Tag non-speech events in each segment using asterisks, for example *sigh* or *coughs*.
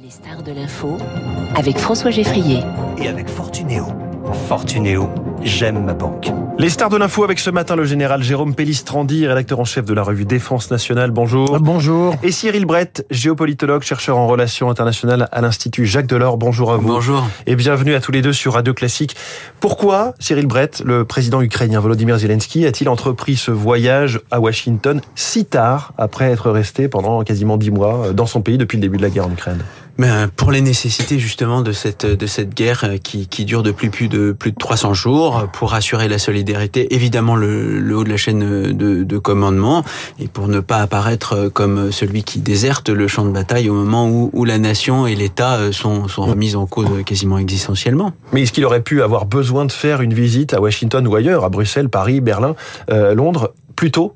Les stars de l'info avec François Geffrier. Et avec Fortunéo. Fortunéo, j'aime ma banque. Les stars de l'info avec ce matin le général Jérôme Pellistrandi, rédacteur en chef de la revue Défense Nationale. Bonjour. Bonjour. Et Cyril Brett, géopolitologue, chercheur en relations internationales à l'Institut Jacques Delors. Bonjour à vous. Bonjour. Et bienvenue à tous les deux sur Radio Classique. Pourquoi Cyril Brett, le président ukrainien Volodymyr Zelensky, a-t-il entrepris ce voyage à Washington si tard après être resté pendant quasiment dix mois dans son pays depuis le début de la guerre en Ukraine? Ben, pour les nécessités justement de cette de cette guerre qui, qui dure depuis plus de plus de 300 jours, pour assurer la solidarité, évidemment le, le haut de la chaîne de, de, commandement, et pour ne pas apparaître comme celui qui déserte le champ de bataille au moment où, où la nation et l'État sont, sont remis en cause quasiment existentiellement. Mais est-ce qu'il aurait pu avoir besoin de faire une visite à Washington ou ailleurs, à Bruxelles, Paris, Berlin, euh, Londres, plus tôt?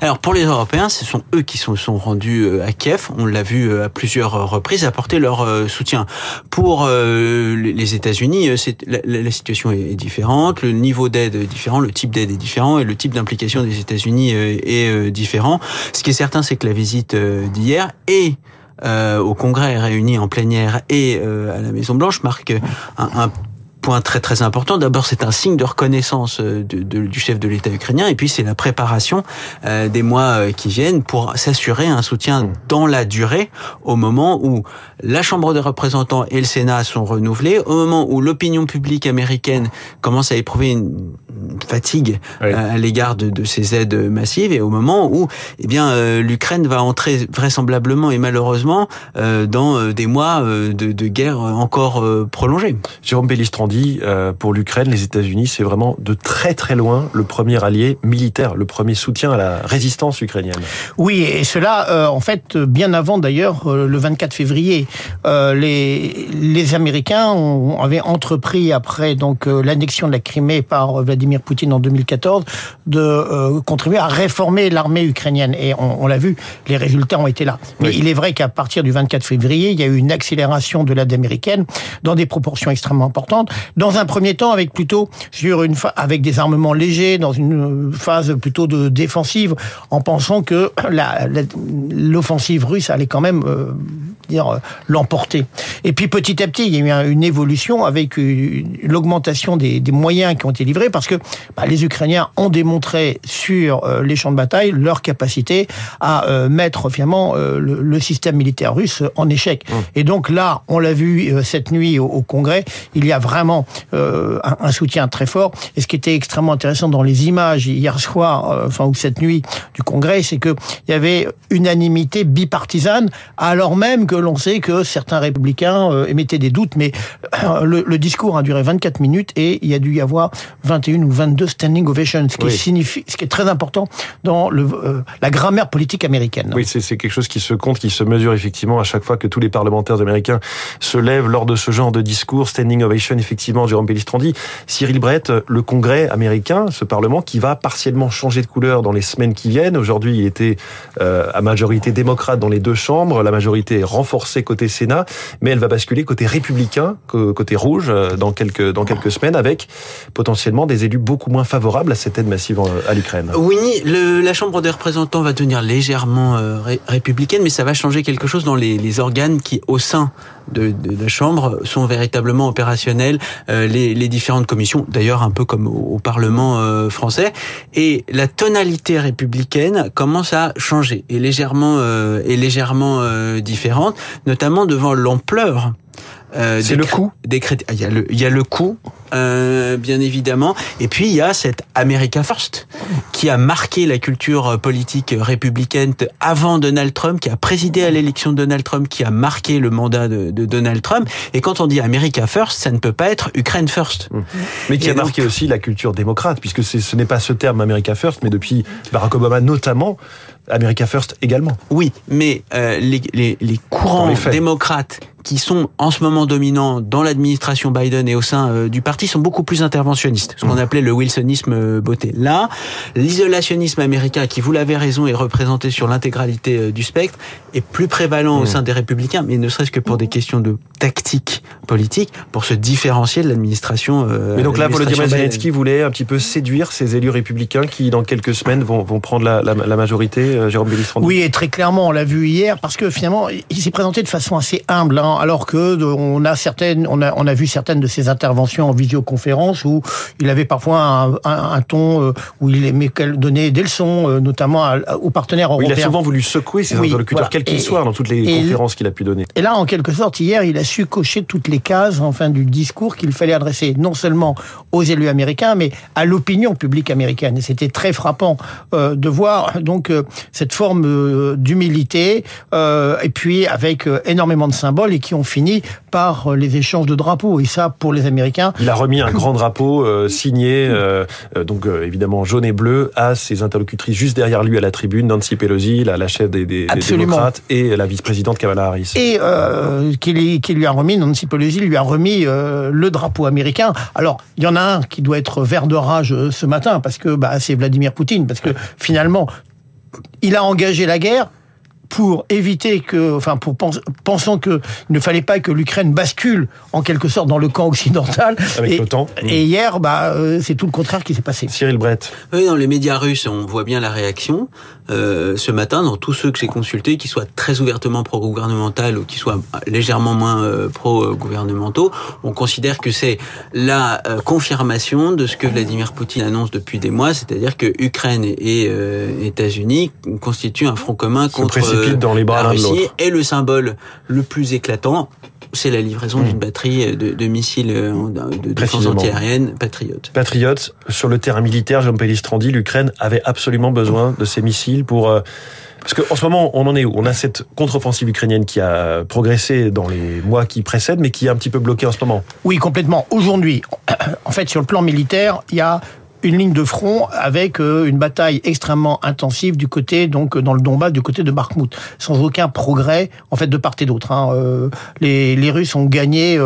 Alors pour les Européens, ce sont eux qui sont, sont rendus euh, à Kiev. On l'a vu euh, à plusieurs reprises apporter leur euh, soutien. Pour les États-Unis, la, la, situation est différente, le niveau d'aide est différent, le type d'aide est différent et le type d'implication des États-Unis est différent. Ce qui est certain, c'est que la visite d'hier et au Congrès réuni en plénière et à la Maison Blanche marque un, un point très très important. D'abord, c'est un signe de reconnaissance de, de, du chef de l'État ukrainien, et puis c'est la préparation euh, des mois euh, qui viennent pour s'assurer un soutien dans la durée au moment où la Chambre des représentants et le Sénat sont renouvelés, au moment où l'opinion publique américaine commence à éprouver une fatigue oui. à l'égard de, de, ces aides massives, et au moment où eh bien euh, l'Ukraine va entrer vraisemblablement et malheureusement euh, dans des mois de, de guerre encore prolongés. Jérôme dit, pour l'Ukraine, les États-Unis, c'est vraiment de très très loin le premier allié militaire, le premier soutien à la résistance ukrainienne. Oui, et cela, euh, en fait, bien avant d'ailleurs, euh, le 24 février, euh, les, les Américains ont, avaient entrepris, après donc l'annexion de la Crimée par Vladimir Poutine en 2014, de contribuer à réformer l'armée ukrainienne. Et on, on l'a vu, les résultats ont été là. Mais oui. il est vrai qu'à partir du 24 février, il y a eu une accélération de l'aide américaine dans des proportions extrêmement importantes dans un premier temps avec plutôt sur une avec des armements légers dans une phase plutôt de défensive en pensant que l'offensive russe allait quand même euh, dire l'emporter et puis petit à petit il y a eu une évolution avec l'augmentation des, des, moyens qui ont été livrés parce que bah, les Ukrainiens ont démontré sur euh, les champs de bataille leur capacité à euh, mettre finalement le, le, système militaire russe en échec mmh. et donc là on l'a vu cette nuit au, au Congrès il y a vraiment euh, un, un, soutien très fort. Et ce qui était extrêmement intéressant dans les images hier soir, euh, enfin ou cette nuit du Congrès, c'est que il y avait unanimité bipartisane, alors même que sait que certains républicains euh, émettaient des doutes. Mais le, le, discours a duré 24 minutes et il y a dû y avoir 21 ou 22 standing ovations, ce qui oui. signifie, ce qui est très important dans le, la grammaire politique américaine. Oui, c'est quelque chose qui se compte, qui se mesure effectivement à chaque fois que tous les parlementaires américains se lèvent lors de ce genre de discours, standing ovation effectivement, Jérôme Pellistrandi, Cyril Brett, le Congrès américain, ce Parlement qui va partiellement changer de couleur dans les semaines qui viennent. Aujourd'hui, il était euh, à majorité démocrate dans les deux chambres. La majorité est renforcée côté Sénat, mais elle va basculer côté républicain, côté rouge, euh, dans quelques, dans quelques semaines, avec potentiellement des élus beaucoup moins favorables à cette aide massive à l'Ukraine. Oui, la Chambre des représentants va devenir légèrement euh, ré, républicaine, mais ça va changer quelque chose dans les, organes qui, au sein de, la Chambre, sont véritablement opérationnels. Euh, les, différentes commissions, d'ailleurs un peu comme au, Parlement euh, français, et la tonalité républicaine commence à changer, et légèrement, euh, est légèrement euh, différente, notamment devant l'ampleur euh, c'est le coût des crédits. Il y a le, il y a le coût, euh, bien évidemment, et puis il y a cette America First qui a marqué la culture politique républicaine avant Donald Trump, qui a présidé à l'élection de Donald Trump, qui a marqué le mandat de, de, Donald Trump. Et quand on dit America First, ça ne peut pas être Ukraine First. Mais qui et a marqué aussi la culture démocrate, puisque ce n'est pas ce terme America First, mais depuis Barack Obama notamment, America First également. Oui, mais euh, les, les, les, courants démocrates qui sont en ce moment dominants dans l'administration Biden et au sein euh, du parti sont beaucoup plus interventionnistes, ce qu'on appelait le wilsonisme euh, beauté. Là, l'isolationnisme américain, qui vous l'avez raison, est représenté sur l'intégralité euh, du spectre, est plus prévalent au sein des républicains, mais ne serait-ce que pour des questions de tactique politique, pour se différencier de l'administration. mais donc là, Volodymyr. Zelensky voulait un petit peu séduire ces élus républicains qui, dans quelques semaines, vont, vont prendre la, la, la majorité, euh, Jérôme Bellistrandi. Oui, et très clairement, on l'a vu hier, parce que finalement, il s'est présenté de façon assez humble, hein, alors que de- on a certaines, on a, on a vu certaines de ses interventions en visioconférence où il avait parfois un, un- un ton euh, où il aimait donner des leçons, euh, notamment à- aux partenaires européens. il a souvent voulu secouer ses Oui, interlocuteurs, voilà. quels qu'ils soient, dans toutes les conférences qu'il a pu donner. Et là, en quelque sorte, hier, il a su cocher toutes les cases, enfin, du discours qu'il fallait adresser non seulement aux élus américains, mais à l'opinion publique américaine. Et c'était très frappant euh, de voir donc euh, cette forme euh, d'humilité, et puis avec énormément de symboles et qui ont fini par euh, les échanges de drapeaux. Et ça, pour les Américains, Il a remis un *coughs* grand drapeau euh, signé, euh, donc euh, évidemment jaune et bleu, à ses interlocutrices juste derrière lui à la tribune, Nancy Pelosi, la, la chef des, des- démocrates, et la vice-présidente Kamala Harris. et qui, lui, qui lui a remis, Nancy Pelosi lui a remis le drapeau américain. Alors, il y en a un qui doit être vert de rage ce matin, parce que bah, c'est Vladimir Poutine, parce que finalement, il a engagé la guerre pour éviter que, enfin, pour pens- pensant que il ne fallait pas que l'Ukraine bascule en quelque sorte dans le camp occidental. Avec et, l'OTAN. Et hier, bah, euh, c'est tout le contraire qui s'est passé. Cyril Brett. Oui, dans les médias russes, on voit bien la réaction. Euh, ce matin, dans tous ceux que j'ai consultés, qui soient très ouvertement pro-gouvernemental ou qui soient légèrement moins euh, pro-gouvernementaux, on considère que c'est la euh, confirmation de ce que Vladimir Poutine annonce depuis des mois, c'est-à-dire que Ukraine et États-Unis constituent un front commun contre dans les bras la Russie. Et le symbole le plus éclatant, c'est la livraison d'une batterie de, de missiles euh, de défense antiaérienne patriote. Patriote, sur le terrain militaire, Jean Pellistrandi, l'Ukraine avait absolument besoin de ces missiles pour... euh, parce qu'en ce moment, on en est où? On a cette contre-offensive ukrainienne qui a progressé dans les mois qui précèdent, mais qui est un petit peu bloquée en ce moment. Oui, complètement. Aujourd'hui, en fait, sur le plan militaire, il y a une ligne de front avec euh, une bataille extrêmement intensive du côté donc euh, dans le Donbass du côté de Bakhmut. Sans aucun progrès en fait de part et d'autre hein. Euh, les, les Russes ont gagné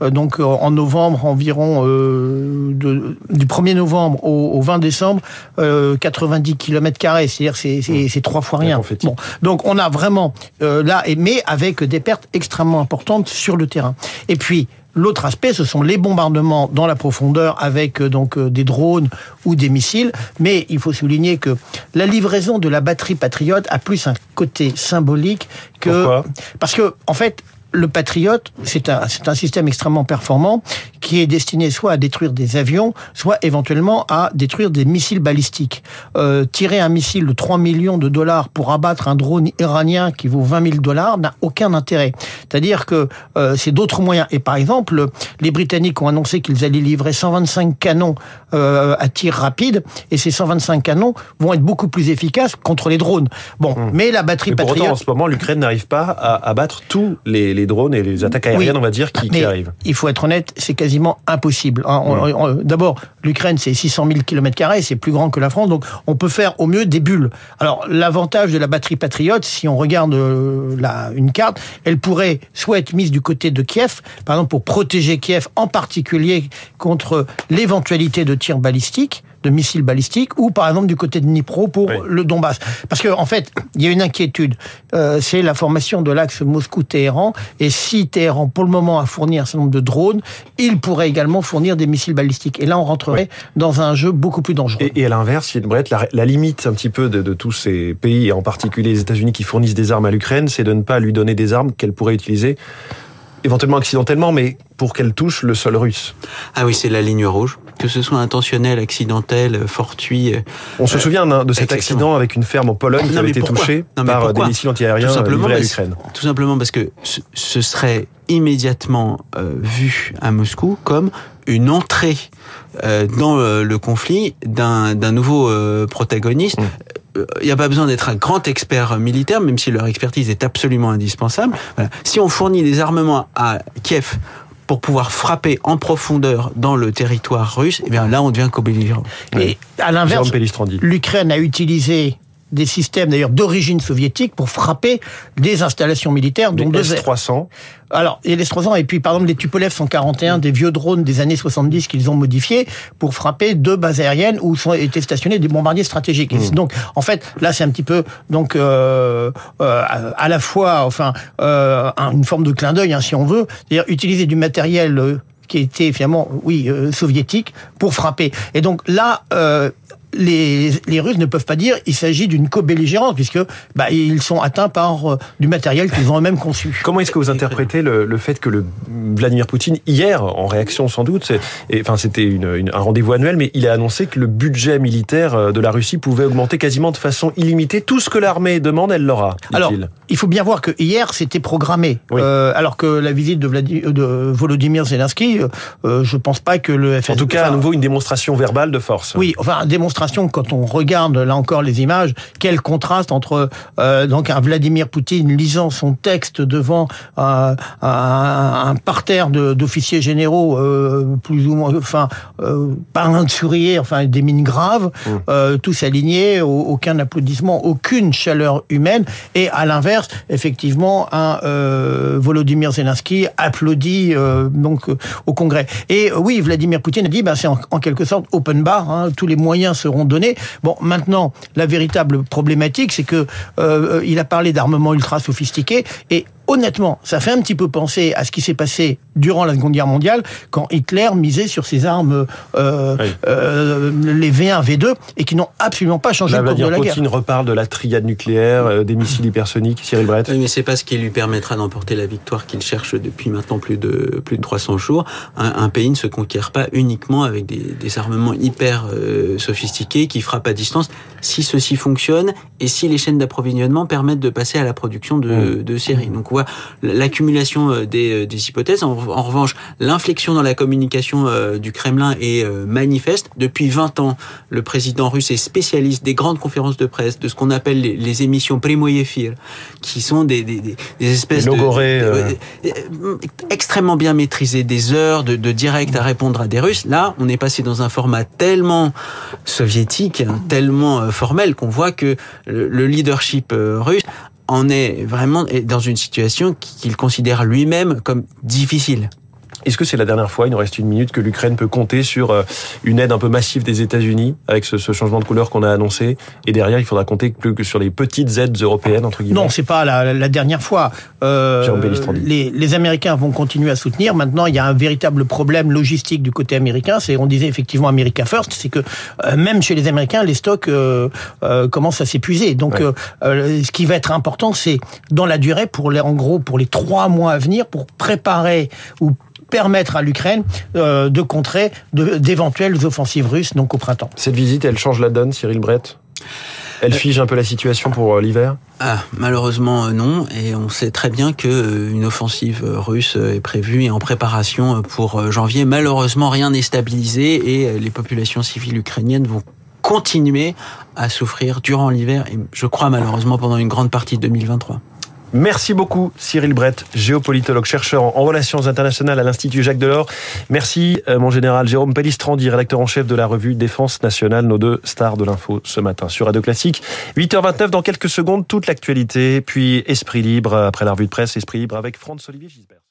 donc en novembre environ de, du 1er novembre au, au 20 décembre euh, 90 km carrés. C'est-à-dire c'est c'est c'est trois fois rien. Bon. Donc on a vraiment là mais avec des pertes extrêmement importantes sur le terrain. Et puis L'autre aspect, ce sont les bombardements dans la profondeur avec euh, donc euh, des drones ou des missiles. Mais il faut souligner que la livraison de la batterie Patriote a plus un côté symbolique que Pourquoi? Parce que en fait. Le Patriot, c'est un, c'est un système extrêmement performant qui est destiné soit à détruire des avions, soit éventuellement à détruire des missiles balistiques. Euh, tirer un missile de 3 millions de dollars pour abattre un drone iranien qui vaut 20 000 dollars n'a aucun intérêt. C'est-à-dire que euh, c'est d'autres moyens. Et par exemple, les Britanniques ont annoncé qu'ils allaient livrer 125 canons euh, à tir rapide, et ces 125 canons vont être beaucoup plus efficaces contre les drones. Bon, mais la batterie Mais pour Patriot... autant, en ce moment, l'Ukraine n'arrive pas à abattre tous les, les drones et les attaques aériennes, Oui. on va dire, qui, arrivent. il faut être honnête, c'est quasiment impossible. hein. D'abord, l'Ukraine, c'est 600 000 km c'est plus grand que la France, donc on peut faire au mieux des bulles. Alors, l'avantage de la batterie Patriote, si on regarde euh, la, une carte, elle pourrait soit être mise du côté de Kiev, par exemple pour protéger Kiev, en particulier contre l'éventualité de tirs balistiques de missiles balistiques ou par exemple du côté de Dnipro pour Oui. le Donbass. Parce que en fait, il y a une inquiétude. Euh, c'est la formation de l'axe Moscou-Téhéran. Et si Téhéran, pour le moment, a fourni un certain nombre de drones, il pourrait également fournir des missiles balistiques. Et là, on rentrerait dans un jeu beaucoup plus dangereux. Et, et à l'inverse, Brett, la, la limite un petit peu de, de tous ces pays, et en particulier les États-Unis qui fournissent des armes à l'Ukraine, c'est de ne pas lui donner des armes qu'elle pourrait utiliser éventuellement accidentellement, mais pour qu'elle touche le sol russe. Ah oui, c'est la ligne rouge. Que ce soit intentionnel, accidentel, euh, fortuit. euh, On se souvient hein, de cet accident avec une ferme en Pologne qui Non, avait été touchée Non, par pourquoi des missiles antiaériens Tout simplement livrés à parce- l'Ukraine. Tout simplement parce que ce, serait immédiatement euh, vu à Moscou comme une entrée euh, dans le, le conflit d'un nouveau euh, protagoniste. Mm. Euh, Il n'y a pas besoin d'être un grand expert militaire, même si leur expertise est absolument indispensable. Voilà. Si on fournit des armements à Kiev pour pouvoir frapper en profondeur dans le territoire russe, eh bien là on devient co-belligérant. Et à l'inverse, l'Ukraine a utilisé des systèmes d'ailleurs d'origine soviétique pour frapper des installations militaires, dont Les deux S-300. alors, et les 300, et puis par exemple les Tupolev 141, des vieux drones des années 70 qu'ils ont modifiés pour frapper deux bases aériennes où sont étaient stationnés des bombardiers stratégiques. Mmh. Donc, en fait, là, c'est un petit peu donc euh, euh, à la fois, enfin, euh, un- une forme de clin d'œil, hein, si on veut, c'est-à-dire utiliser du matériel. euh, qui était finalement, oui, euh, soviétique, pour frapper. Et donc là, euh, les, les Russes ne peuvent pas dire il s'agit d'une co-belligérance, puisque bah, ils sont atteints par euh, du matériel qu'ils ont eux-mêmes conçu. Comment est-ce que vous interprétez le, le fait que le Vladimir Poutine, hier, en réaction sans doute, et, enfin c'était une- une- un rendez-vous annuel, mais il a annoncé que le budget militaire euh, de la Russie pouvait augmenter quasiment de façon illimitée. Tout ce que l'armée demande, elle l'aura, Alors, il faut bien voir que hier c'était programmé, Oui. Euh, alors que la visite de, Volodymyr Zelensky, euh, je pense pas que le FSB... En tout cas, à nouveau, une démonstration verbale de force. Oui, enfin démonstration quand on regarde là encore les images, quel contraste entre euh, donc un Vladimir Poutine lisant son texte devant euh, un, un parterre d'officiers généraux euh, plus ou moins, enfin pas un sourire, enfin des mines graves, euh, tous alignés, au- aucun applaudissement, aucune chaleur humaine, et à l'inverse, effectivement, un Volodymyr Zelensky applaudit donc au Congrès. Et oui, Vladimir Poutine a dit, ben, c'est en, en quelque sorte open bar, hein, tous les moyens seront Bon, maintenant, la véritable problématique, c'est que euh, il a parlé d'armement ultra sophistiqué et Honnêtement, ça fait un petit peu penser à ce qui s'est passé durant la Seconde Guerre mondiale, quand Hitler misait sur ses armes, euh, Oui. euh, les V1, V2, et qui n'ont absolument pas changé Là, le cours de la guerre. Poutine reparle de la triade nucléaire, euh, des missiles hypersoniques. Cyril Brett. Oui, mais c'est pas ce qui lui permettra d'emporter la victoire qu'il cherche depuis maintenant plus de plus de 300 jours. Un, un pays ne se conquiert pas uniquement avec des, des armements hyper euh, sophistiqués qui frappent à distance. Si ceci fonctionne et si les chaînes d'approvisionnement permettent de passer à la production de, de séries. Donc, on voit l'accumulation euh, des, des hypothèses. En, en revanche, l'inflexion dans la communication euh, du Kremlin est euh, manifeste. Depuis 20 ans, le président russe est spécialiste des grandes conférences de presse, de ce qu'on appelle les, les émissions primoyéphile, qui sont des, des, des, des espèces de, euh. euh, extrêmement bien maîtrisées, des heures de, de direct à répondre à des Russes. Là, on est passé dans un format tellement soviétique, hein, tellement euh, formel qu'on voit que le, le leadership euh, russe en est vraiment dans une situation qu'il considère lui-même comme difficile. Est-ce que c'est la dernière fois, il nous reste une minute, que l'Ukraine peut compter sur euh, une aide un peu massive des États-Unis avec ce, ce changement de couleur qu'on a annoncé? Et derrière, il faudra compter plus que sur les petites aides européennes, entre guillemets? Non, c'est pas la, la dernière fois. Euh, les, les Américains vont continuer à soutenir. Maintenant, il y a un véritable problème logistique du côté américain. C'est, on disait effectivement America First, c'est que euh, même chez les Américains, les stocks euh, euh, commencent à s'épuiser. Donc, Ouais. ce qui va être important, c'est dans la durée, pour les, en gros, pour les trois mois à venir, pour préparer ou permettre à l'Ukraine euh, de contrer d'éventuelles offensives russes donc au printemps. Cette visite, elle change la donne, Cyril Brett? Elle fige un peu la situation pour euh, l'hiver? Ah, malheureusement euh, non, et on sait très bien que euh, une offensive russe est prévue et en préparation pour janvier. Malheureusement, rien n'est stabilisé et les populations civiles ukrainiennes vont continuer à souffrir durant l'hiver et je crois malheureusement pendant une grande partie de 2023. Merci beaucoup, Cyril Brett, géopolitologue, chercheur en relations internationales à l'Institut Jacques Delors. Merci, euh, mon général Jérôme Pellistrandi, rédacteur en chef de la revue Défense nationale, nos deux stars de l'info ce matin sur Radio Classique. 8h29, dans quelques secondes, toute l'actualité, puis Esprit Libre, après la revue de presse, Esprit Libre avec Franz-Olivier Gisbert.